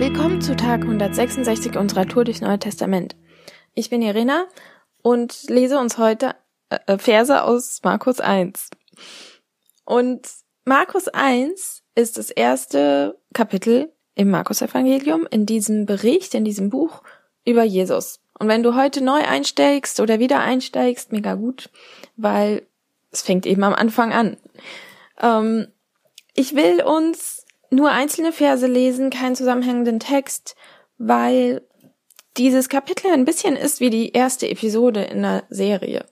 Willkommen zu Tag 166 unserer Tour durchs Neue Testament. Ich bin Irina und lese uns heute äh, Verse aus Markus 1. Und Markus 1 ist das erste Kapitel im Markus Evangelium, in diesem Bericht, in diesem Buch über Jesus. Und wenn du heute neu einsteigst oder wieder einsteigst, mega gut, weil es fängt eben am Anfang an. Ähm, ich will uns nur einzelne Verse lesen, keinen zusammenhängenden Text, weil dieses Kapitel ein bisschen ist wie die erste Episode in der Serie.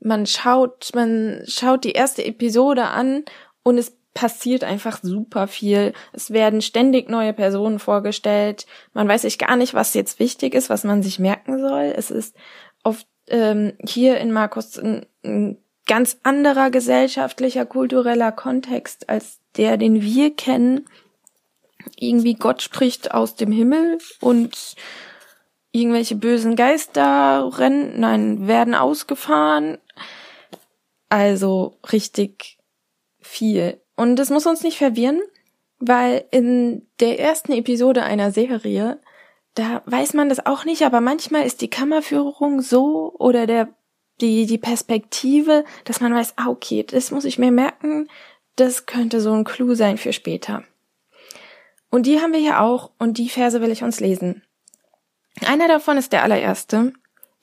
Man schaut, man schaut die erste Episode an und es passiert einfach super viel. Es werden ständig neue Personen vorgestellt. Man weiß sich gar nicht, was jetzt wichtig ist, was man sich merken soll. Es ist oft ähm, hier in Markus ein, ein ganz anderer gesellschaftlicher, kultureller Kontext als der, den wir kennen. Irgendwie Gott spricht aus dem Himmel und irgendwelche bösen Geister rennen, nein, werden ausgefahren. Also richtig viel. Und das muss uns nicht verwirren, weil in der ersten Episode einer Serie, da weiß man das auch nicht, aber manchmal ist die Kammerführung so oder der die, die Perspektive, dass man weiß, ah, okay, das muss ich mir merken, das könnte so ein Clou sein für später. Und die haben wir hier auch und die Verse will ich uns lesen. Einer davon ist der allererste,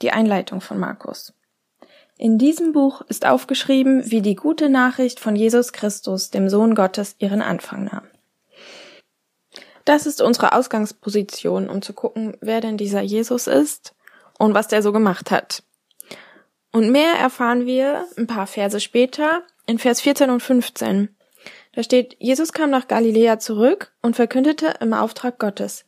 die Einleitung von Markus. In diesem Buch ist aufgeschrieben, wie die gute Nachricht von Jesus Christus, dem Sohn Gottes, ihren Anfang nahm. Das ist unsere Ausgangsposition, um zu gucken, wer denn dieser Jesus ist und was der so gemacht hat. Und mehr erfahren wir ein paar Verse später in Vers 14 und 15. Da steht, Jesus kam nach Galiläa zurück und verkündete im Auftrag Gottes.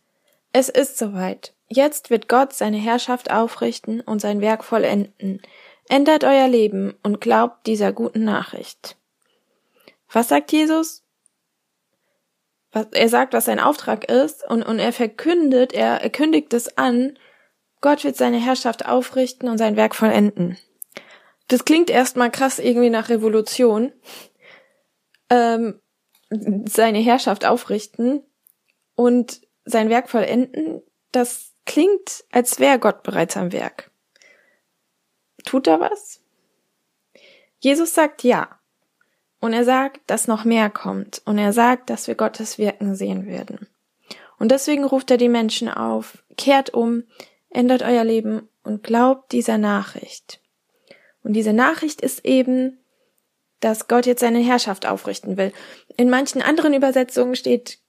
Es ist soweit. Jetzt wird Gott seine Herrschaft aufrichten und sein Werk vollenden. Ändert euer Leben und glaubt dieser guten Nachricht. Was sagt Jesus? Er sagt, was sein Auftrag ist und, und er verkündet, er, er kündigt es an, Gott wird seine Herrschaft aufrichten und sein Werk vollenden. Das klingt erstmal krass irgendwie nach Revolution. Ähm, seine Herrschaft aufrichten und sein Werk vollenden, das klingt, als wäre Gott bereits am Werk. Tut er was? Jesus sagt ja. Und er sagt, dass noch mehr kommt. Und er sagt, dass wir Gottes Wirken sehen werden. Und deswegen ruft er die Menschen auf, kehrt um, ändert euer Leben und glaubt dieser Nachricht. Und diese Nachricht ist eben, dass Gott jetzt seine Herrschaft aufrichten will. In manchen anderen Übersetzungen steht,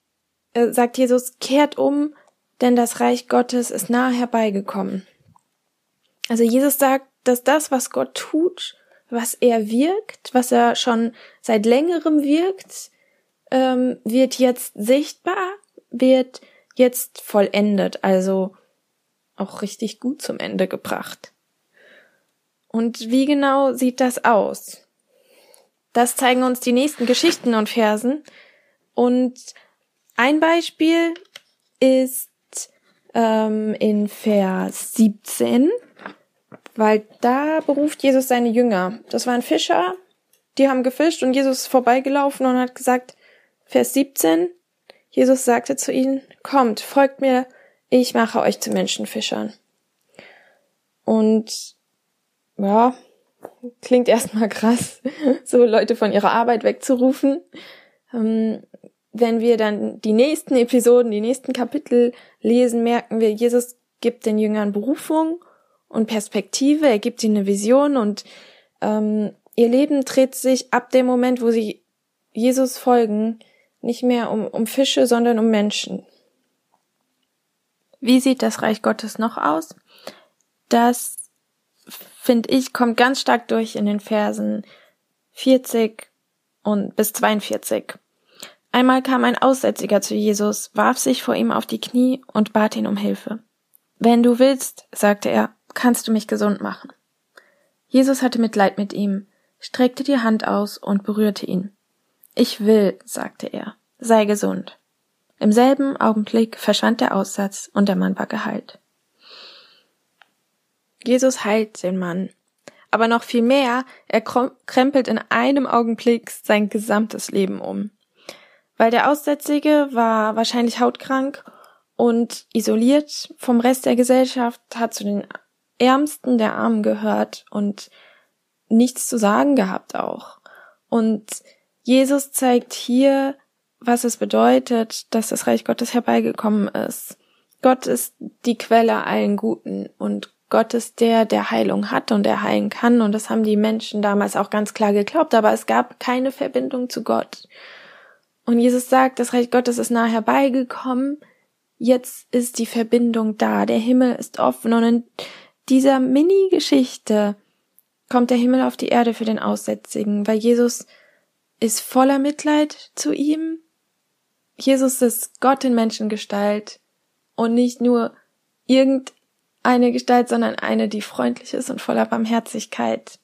äh, sagt Jesus, kehrt um, denn das Reich Gottes ist nahe herbeigekommen. Also Jesus sagt, dass das, was Gott tut, was er wirkt, was er schon seit längerem wirkt, ähm, wird jetzt sichtbar, wird jetzt vollendet, also auch richtig gut zum Ende gebracht. Und wie genau sieht das aus? Das zeigen uns die nächsten Geschichten und Versen. Und ein Beispiel ist ähm, in Vers 17, weil da beruft Jesus seine Jünger. Das waren Fischer, die haben gefischt und Jesus ist vorbeigelaufen und hat gesagt, Vers 17, Jesus sagte zu ihnen, kommt, folgt mir, ich mache euch zu Menschenfischern. Und ja, klingt erstmal krass, so Leute von ihrer Arbeit wegzurufen. Ähm, wenn wir dann die nächsten Episoden, die nächsten Kapitel lesen, merken wir, Jesus gibt den Jüngern Berufung und Perspektive, er gibt ihnen eine Vision und ähm, ihr Leben dreht sich ab dem Moment, wo sie Jesus folgen, nicht mehr um, um Fische, sondern um Menschen. Wie sieht das Reich Gottes noch aus? Das finde ich, kommt ganz stark durch in den Versen 40 und bis 42. Einmal kam ein Aussätziger zu Jesus, warf sich vor ihm auf die Knie und bat ihn um Hilfe. Wenn du willst, sagte er, kannst du mich gesund machen. Jesus hatte Mitleid mit ihm, streckte die Hand aus und berührte ihn. Ich will, sagte er, sei gesund. Im selben Augenblick verschwand der Aussatz und der Mann war geheilt. Jesus heilt den Mann. Aber noch viel mehr, er krempelt in einem Augenblick sein gesamtes Leben um. Weil der Aussätzige war wahrscheinlich hautkrank und isoliert vom Rest der Gesellschaft, hat zu den Ärmsten der Armen gehört und nichts zu sagen gehabt auch. Und Jesus zeigt hier, was es bedeutet, dass das Reich Gottes herbeigekommen ist. Gott ist die Quelle allen Guten und Gott ist der, der Heilung hat und der heilen kann. Und das haben die Menschen damals auch ganz klar geglaubt. Aber es gab keine Verbindung zu Gott. Und Jesus sagt, das Reich Gottes ist nah herbeigekommen. Jetzt ist die Verbindung da. Der Himmel ist offen. Und in dieser Mini-Geschichte kommt der Himmel auf die Erde für den Aussätzigen, weil Jesus ist voller Mitleid zu ihm. Jesus ist Gott in Menschengestalt und nicht nur irgendein eine Gestalt, sondern eine, die freundlich ist und voller Barmherzigkeit.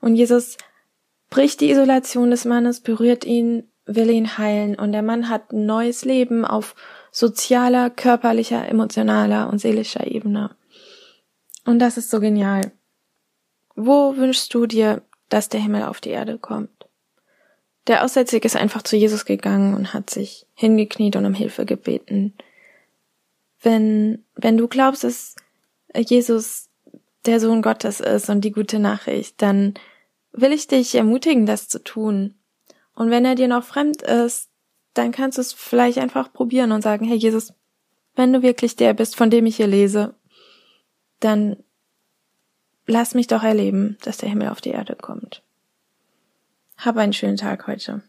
Und Jesus bricht die Isolation des Mannes, berührt ihn, will ihn heilen und der Mann hat ein neues Leben auf sozialer, körperlicher, emotionaler und seelischer Ebene. Und das ist so genial. Wo wünschst du dir, dass der Himmel auf die Erde kommt? Der Aussätzige ist einfach zu Jesus gegangen und hat sich hingekniet und um Hilfe gebeten. Wenn, wenn du glaubst, dass Jesus der Sohn Gottes ist und die gute Nachricht, dann will ich dich ermutigen, das zu tun. Und wenn er dir noch fremd ist, dann kannst du es vielleicht einfach probieren und sagen, hey Jesus, wenn du wirklich der bist, von dem ich hier lese, dann lass mich doch erleben, dass der Himmel auf die Erde kommt. Hab einen schönen Tag heute.